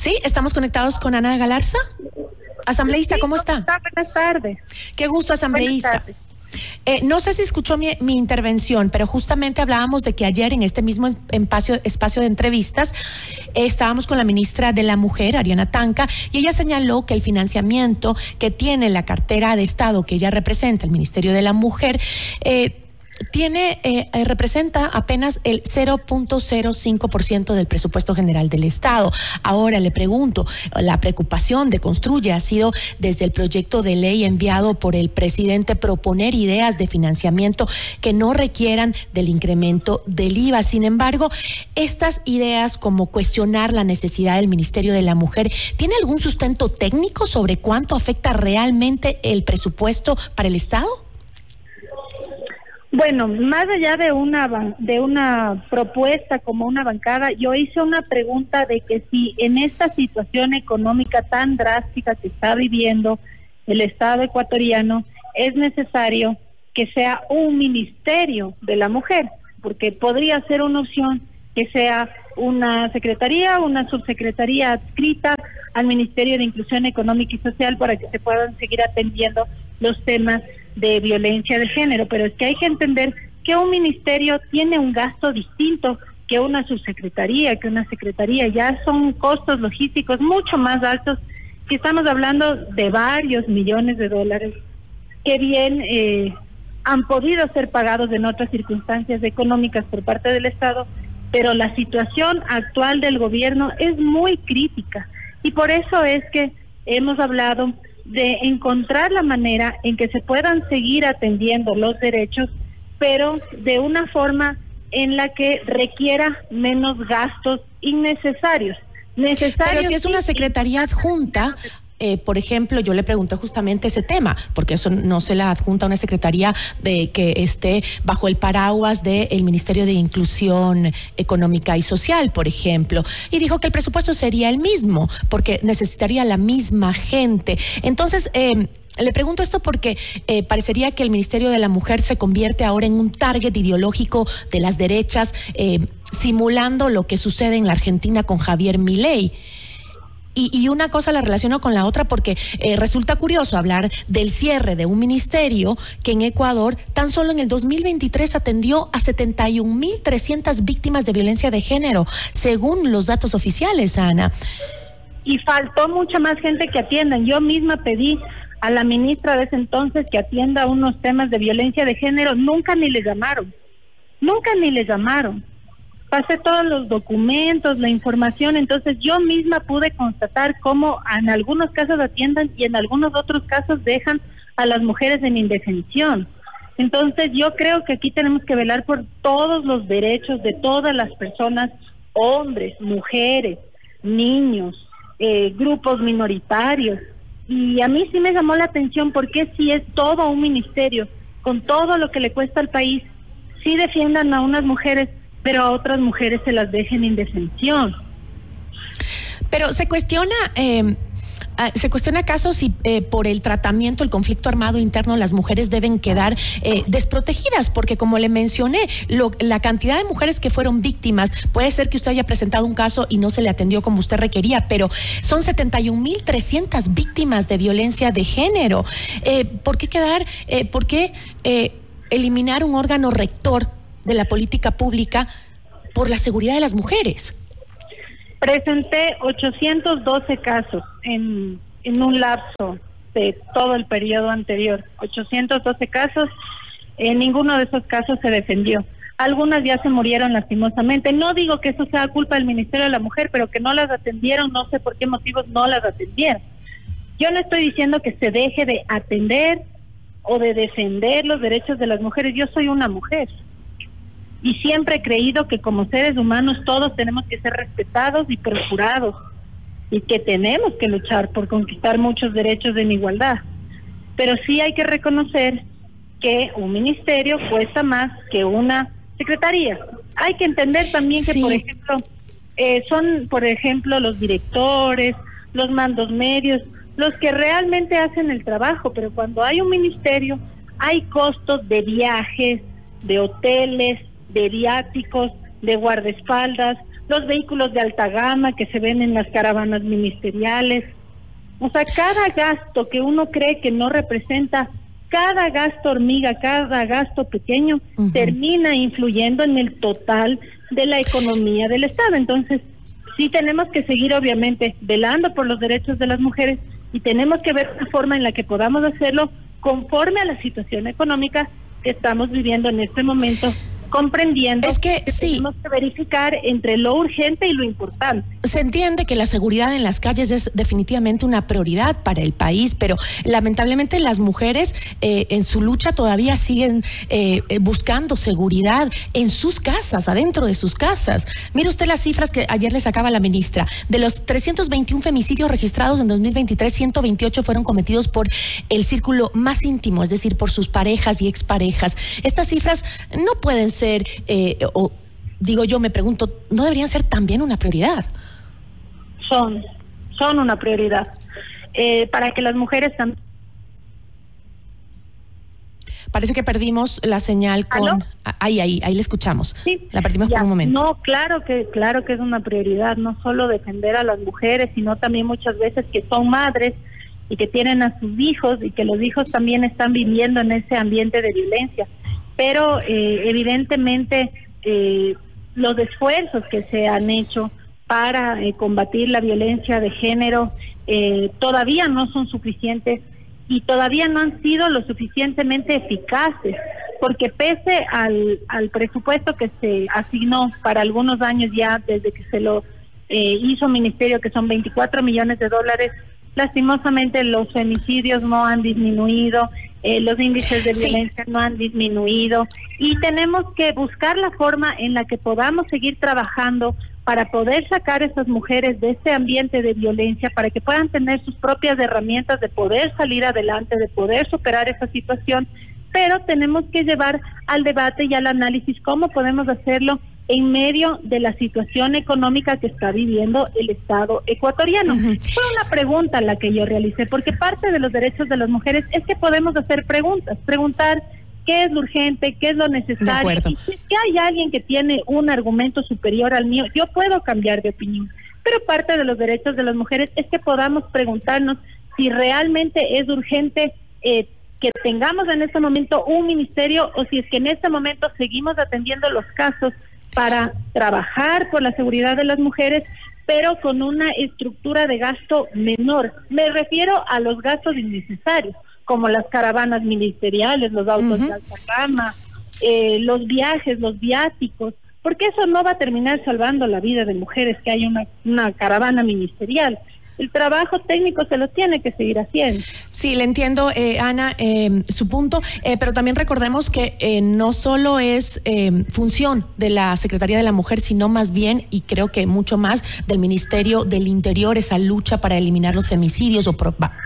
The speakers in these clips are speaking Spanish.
Sí, estamos conectados con Ana Galarza. Asambleísta, ¿cómo está? Buenas tardes. Qué gusto, asambleísta. Eh, no sé si escuchó mi, intervención, pero justamente hablábamos de que ayer en este mismo espacio, espacio de entrevistas estábamos con la ministra de la Mujer, Ariana Tanca, y ella señaló que el financiamiento que tiene la cartera de Estado que ella representa, el Ministerio de la Mujer, eh, tiene, eh, eh, representa apenas el 0.05% del presupuesto general del Estado. Ahora le pregunto, la preocupación de Construye ha sido desde el proyecto de ley enviado por el presidente proponer ideas de financiamiento que no requieran del incremento del IVA. Sin embargo, estas ideas como cuestionar la necesidad del Ministerio de la Mujer, ¿tiene algún sustento técnico sobre cuánto afecta realmente el presupuesto para el Estado? Bueno, más allá de una de una propuesta como una bancada, yo hice una pregunta de que si en esta situación económica tan drástica que está viviendo el Estado ecuatoriano es necesario que sea un ministerio de la mujer, porque podría ser una opción que sea una secretaría, una subsecretaría adscrita al Ministerio de Inclusión Económica y Social para que se puedan seguir atendiendo los temas de violencia de género, pero es que hay que entender que un ministerio tiene un gasto distinto que una subsecretaría, que una secretaría, ya son costos logísticos mucho más altos, que estamos hablando de varios millones de dólares, que bien eh, han podido ser pagados en otras circunstancias económicas por parte del Estado, pero la situación actual del gobierno es muy crítica. Y por eso es que hemos hablado de encontrar la manera en que se puedan seguir atendiendo los derechos, pero de una forma en la que requiera menos gastos innecesarios. Necesarios pero si es una secretaría adjunta, eh, por ejemplo, yo le pregunté justamente ese tema, porque eso no se la adjunta a una secretaría de que esté bajo el paraguas del Ministerio de Inclusión Económica y Social, por ejemplo, y dijo que el presupuesto sería el mismo, porque necesitaría la misma gente. Entonces, eh, le pregunto esto porque eh, parecería que el Ministerio de la Mujer se convierte ahora en un target ideológico de las derechas, simulando lo que sucede en la Argentina con Javier Milei. Y, una cosa la relaciono con la otra porque eh, resulta curioso hablar del cierre de un ministerio que en Ecuador tan solo en el 2023 atendió a 71.300 víctimas de violencia de género, según los datos oficiales, Ana. Y faltó mucha más gente que atiendan. Yo misma pedí a la ministra de ese entonces que atienda unos temas de violencia de género. Nunca ni le llamaron. Nunca ni le llamaron pasé todos los documentos, la información, entonces yo misma pude constatar cómo en algunos casos atiendan y en algunos otros casos dejan a las mujeres en indefensión. Entonces yo creo que aquí tenemos que velar por todos los derechos de todas las personas, hombres, mujeres, niños, eh, grupos minoritarios. Y a mí sí me llamó la atención porque si es todo un ministerio, con todo lo que le cuesta al país, sí defiendan a unas mujeres pero a otras mujeres se las dejen en indefensión. Pero se cuestiona... Eh, ah, ¿Se cuestiona acaso si eh, por el tratamiento, el conflicto armado interno, las mujeres deben quedar eh, desprotegidas? Porque como le mencioné, la cantidad de mujeres que fueron víctimas, puede ser que usted haya presentado un caso y no se le atendió como usted requería, pero son 71.300 víctimas de violencia de género. ¿Por qué quedar, por qué eliminar un órgano rector de la política pública por la seguridad de las mujeres. Presenté 812 casos en, en un lapso de todo el periodo anterior. 812 casos, en ninguno de esos casos se defendió. Algunas ya se murieron lastimosamente. No digo que eso sea culpa del Ministerio de la Mujer, pero que no las atendieron, no sé por qué motivos no las atendieron. Yo no estoy diciendo que se deje de atender o de defender los derechos de las mujeres. Yo soy una mujer y siempre he creído que como seres humanos todos tenemos que ser respetados y procurados y que tenemos que luchar por conquistar muchos derechos en igualdad. Pero sí hay que reconocer que un ministerio cuesta más que una secretaría. Hay que entender también que, por ejemplo, eh, son, por ejemplo, los directores, los mandos medios, los que realmente hacen el trabajo, pero cuando hay un ministerio hay costos de viajes, de hoteles, de viáticos, de guardaespaldas, los vehículos de alta gama que se ven en las caravanas ministeriales. O sea, cada gasto que uno cree que no representa, cada gasto hormiga, cada gasto pequeño, termina influyendo en el total de la economía del Estado. Entonces, sí tenemos que seguir, obviamente, velando por los derechos de las mujeres y tenemos que ver la forma en la que podamos hacerlo conforme a la situación económica que estamos viviendo en este momento comprendiendo es que, tenemos que verificar entre lo urgente y lo importante. Se entiende que la seguridad en las calles es definitivamente una prioridad para el país, pero lamentablemente las mujeres eh, en su lucha todavía siguen eh, eh, buscando seguridad en sus casas, adentro de sus casas. Mire usted las cifras que ayer le sacaba la ministra. De los 321 femicidios registrados en 2023, 128 fueron cometidos por el círculo más íntimo, es decir, por sus parejas y exparejas. Estas cifras no pueden ser ser, eh, o digo yo, me pregunto, ¿no deberían ser también una prioridad? Son, son una prioridad. Eh, para que las mujeres también... Parece que perdimos la señal con... Ahí, ahí, ahí le escuchamos. Sí, la perdimos por un momento. No, claro que, claro que es una prioridad, no solo defender a las mujeres, sino también muchas veces que son madres y que tienen a sus hijos y que los hijos también están viviendo en ese ambiente de violencia. Pero eh, evidentemente eh, los esfuerzos que se han hecho para eh, combatir la violencia de género todavía no son suficientes y todavía no han sido lo suficientemente eficaces, porque pese al, al presupuesto que se asignó para algunos años ya desde que se lo hizo ministerio, que son 24 millones de dólares, lastimosamente los femicidios no han disminuido, eh, los índices de violencia no han disminuido y tenemos que buscar la forma en la que podamos seguir trabajando para poder sacar a esas mujeres de este ambiente de violencia, para que puedan tener sus propias herramientas de poder salir adelante, de poder superar esa situación, pero tenemos que llevar al debate y al análisis cómo podemos hacerlo en medio de la situación económica que está viviendo el Estado ecuatoriano. Fue una pregunta la que yo realicé, porque parte de los derechos de las mujeres es que podemos hacer preguntas, preguntar qué es lo urgente, qué es lo necesario. Y si hay alguien que tiene un argumento superior al mío, yo puedo cambiar de opinión. Pero parte de los derechos de las mujeres es que podamos preguntarnos si realmente es urgente eh, que tengamos en este momento un ministerio o si es que en este momento seguimos atendiendo los casos para trabajar por la seguridad de las mujeres, pero con una estructura de gasto menor. Me refiero a los gastos innecesarios, como las caravanas ministeriales, los autos de alta gama, eh, los viajes, los viáticos, porque eso no va a terminar salvando la vida de mujeres que hay una, una caravana ministerial el trabajo técnico se lo tiene que seguir haciendo. Sí, le entiendo, eh, Ana, eh, su punto, eh, pero también recordemos que no solo es función de la Secretaría de la Mujer, sino más bien, y creo que mucho más, del Ministerio del Interior, esa lucha para eliminar los femicidios o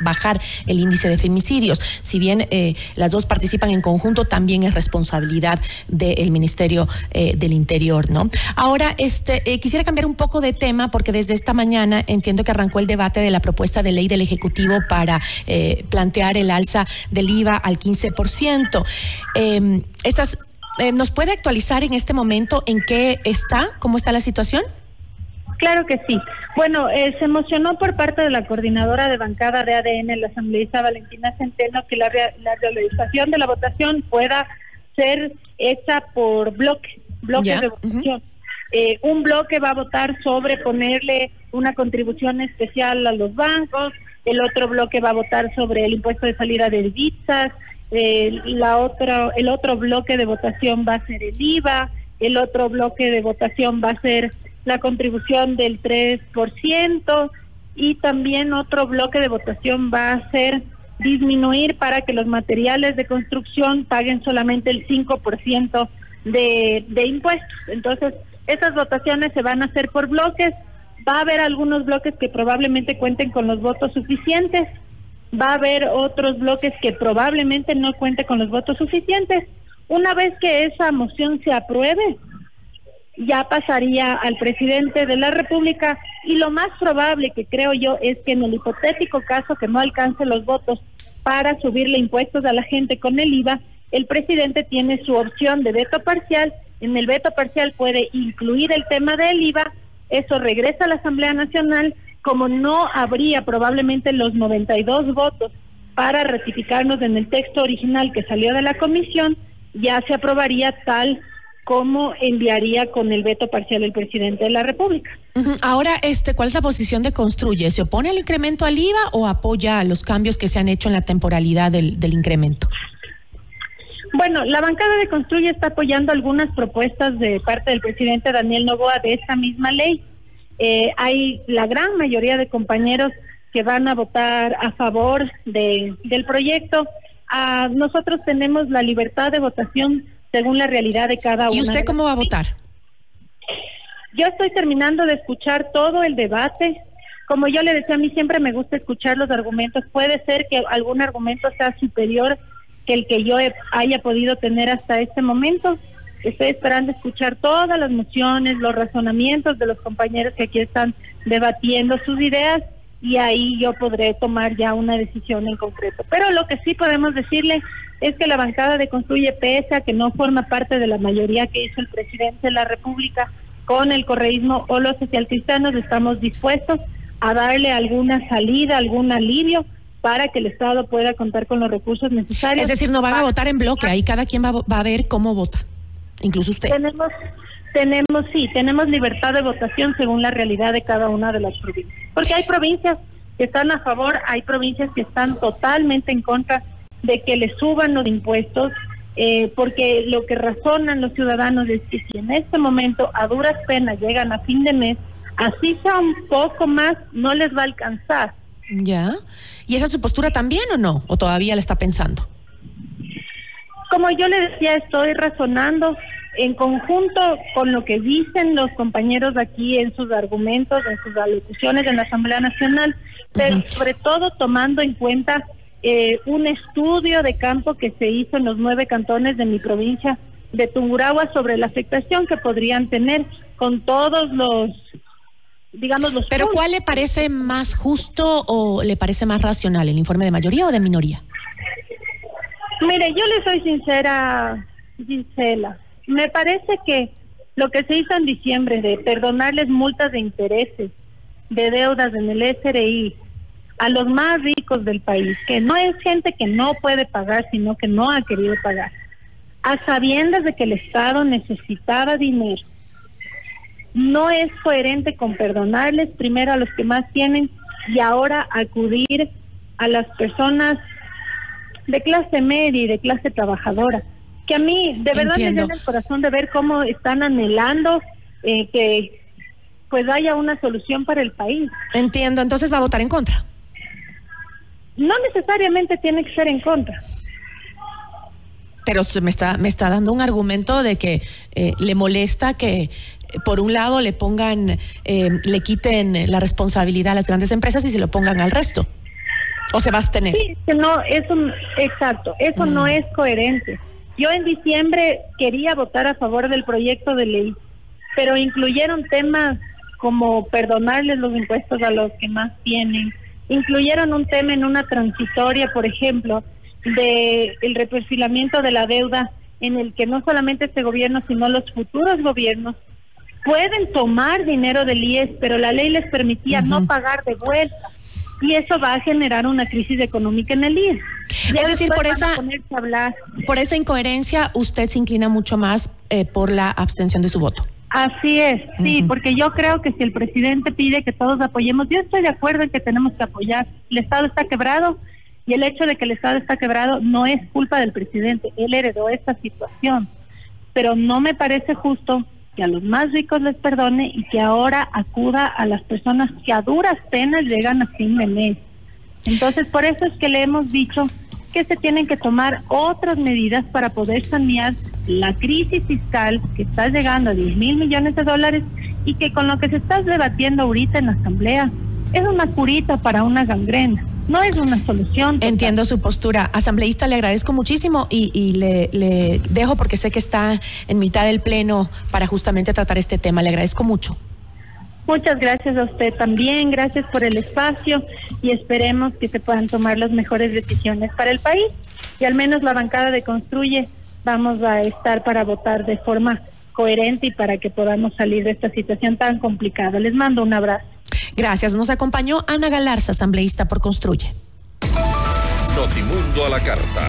bajar el índice de femicidios. Si bien las dos participan en conjunto, también es responsabilidad del Ministerio del Interior, ¿no? Ahora, este, quisiera cambiar un poco de tema porque desde esta mañana entiendo que arrancó el debate de la propuesta de ley del Ejecutivo para eh, plantear el alza del IVA al 15%. Em, estas, eh, ¿Nos puede actualizar en este momento en qué está, cómo está la situación? Claro que sí. Bueno, eh, se emocionó por parte de la coordinadora de bancada de ADN, la asambleísta Valentina Centeno, que la, la realización de la votación pueda ser hecha por bloque, bloques de votación. Eh, un bloque va a votar sobre ponerle una contribución especial a los bancos, el otro bloque va a votar sobre el impuesto de salida de divisas, la otra, el otro bloque de votación va a ser el IVA, el otro bloque de votación va a ser la contribución del 3% y también otro bloque de votación va a ser disminuir para que los materiales de construcción paguen solamente el 5% de, de impuestos. Entonces, esas votaciones se van a hacer por bloques. Va a haber algunos bloques que probablemente cuenten con los votos suficientes. Va a haber otros bloques que probablemente no cuenten con los votos suficientes. Una vez que esa moción se apruebe, ya pasaría al presidente de la República y lo más probable que creo yo es que en el hipotético caso que no alcance los votos para subirle impuestos a la gente con el IVA, el presidente tiene su opción de veto parcial en el veto parcial puede incluir el tema del IVA eso regresa a la Asamblea Nacional, como no habría probablemente los 92 votos para ratificarnos en el texto original que salió de la comisión, ya se aprobaría tal como enviaría con el veto parcial el presidente de la República. Ahora, este, ¿cuál es la posición de Construye? ¿Se opone al incremento al IVA o apoya los cambios que se han hecho en la temporalidad del, del incremento? Bueno, la bancada de Construye está apoyando algunas propuestas de parte del presidente Daniel Novoa de esta misma ley. Eh, hay la gran mayoría de compañeros que van a votar a favor de, del proyecto. Ah, nosotros tenemos la libertad de votación según la realidad de cada uno. ¿Y usted cómo va a votar? Yo estoy terminando de escuchar todo el debate. Como yo le decía, a mí siempre me gusta escuchar los argumentos. Puede ser que algún argumento sea superior que el que yo haya podido tener hasta este momento. Estoy esperando escuchar todas las mociones, los razonamientos de los compañeros que aquí están debatiendo sus ideas y ahí yo podré tomar ya una decisión en concreto. Pero lo que sí podemos decirle es que la bancada de Construye Pesa, que no forma parte de la mayoría que hizo el presidente de la República con el correísmo o los socialcristianos, estamos dispuestos a darle alguna salida, algún alivio para que el Estado pueda contar con los recursos necesarios. Es decir, no van a votar en bloque, ahí cada quien va, va a ver cómo vota, incluso usted. Tenemos, tenemos, sí, tenemos libertad de votación según la realidad de cada una de las provincias. Porque hay provincias que están a favor, hay provincias que están totalmente en contra de que le suban los impuestos, eh, porque lo que razonan los ciudadanos es que si en este momento a duras penas llegan a fin de mes, así sea un poco más, no les va a alcanzar. Ya. ¿Y esa es su postura también o no? ¿O todavía la está pensando? Como yo le decía, estoy razonando en conjunto con lo que dicen los compañeros aquí en sus argumentos, en sus alocuciones en la Asamblea Nacional, pero sobre todo tomando en cuenta eh, un estudio de campo que se hizo en los nueve cantones de mi provincia de Tungurahua sobre la afectación que podrían tener con todos los digamos los Pero ¿cuál le parece más justo o le parece más racional, el informe de mayoría o de minoría? Mire, yo le soy sincera, Gisela. Me parece que lo que se hizo en diciembre de perdonarles multas de intereses, de deudas en el SRI a los más ricos del país, que no es gente que no puede pagar, sino que no ha querido pagar, a sabiendas de que el Estado necesitaba dinero, no es coherente con perdonarles primero a los que más tienen y ahora acudir a las personas de clase media y de clase trabajadora que a mí de verdad me llena el corazón de ver cómo están anhelando eh, que pues haya una solución para el país. Entiendo, entonces va a votar en contra. No necesariamente tiene que ser en contra. Pero me está me está dando un argumento de que eh, le molesta que por un lado le pongan eh, le quiten la responsabilidad a las grandes empresas y se lo pongan al resto. ¿O se va a abstener? Sí, no, eso, exacto, eso no mm. es coherente. Yo en diciembre quería votar a favor del proyecto de ley, pero incluyeron temas como perdonarles los impuestos a los que más tienen, incluyeron un tema en una transitoria, por ejemplo, de el reperfilamiento de la deuda en el que no solamente este gobierno, sino los futuros gobiernos pueden tomar dinero del IES, pero la ley les permitía no pagar de vuelta y eso va a generar una crisis económica en el IES. es decir, por esa, por esa incoherencia, usted se inclina mucho más eh, por la abstención de su voto. Así es, sí, porque yo creo que si el presidente pide que todos apoyemos, yo estoy de acuerdo en que tenemos que apoyar. El Estado está quebrado y el hecho de que el Estado está quebrado no es culpa del presidente, él heredó esta situación. Pero no me parece justo que a los más ricos les perdone y que ahora acuda a las personas que a duras penas llegan a fin de mes. Entonces, por eso es que le hemos dicho que se tienen que tomar otras medidas para poder sanear la crisis fiscal que está llegando a 10 mil millones de dólares y que con lo que se está debatiendo ahorita en la Asamblea es una curita para una gangrena no es una solución. Entiendo su postura. Asambleísta, le agradezco muchísimo y, le, le, dejo porque sé que está en mitad del pleno para justamente tratar este tema. Le agradezco mucho. Muchas gracias a usted también, gracias por el espacio y esperemos que se puedan tomar las mejores decisiones para el país y al menos la bancada de Construye vamos a estar para votar de forma coherente y para que podamos salir de esta situación tan complicada. Les mando un abrazo. Gracias. Nos acompañó Ana Galarza, asambleísta por Construye. Notimundo a la carta.